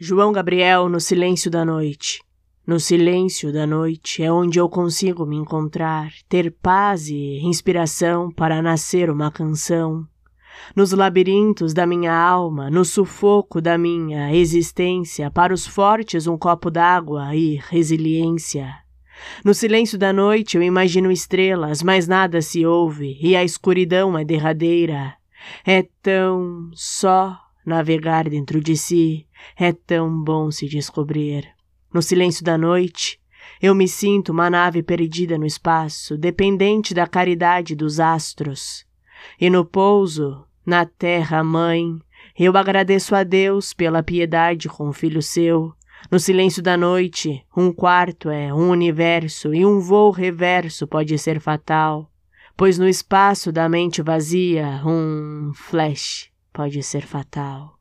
João Gabriel no silêncio da noite. No silêncio da noite é onde eu consigo me encontrar, ter paz e inspiração para nascer uma canção. Nos labirintos da minha alma, no sufoco da minha existência, para os fortes um copo d'água e resiliência. No silêncio da noite eu imagino estrelas, mas nada se ouve e a escuridão é derradeira. É tão só navegar dentro de si, é tão bom se descobrir. No silêncio da noite, eu me sinto uma nave perdida no espaço, dependente da caridade dos astros. E no pouso, na terra mãe, eu agradeço a Deus pela piedade com o filho seu. No silêncio da noite, um quarto é um universo e um voo reverso pode ser fatal, pois no espaço da mente vazia, um flash pode ser fatal.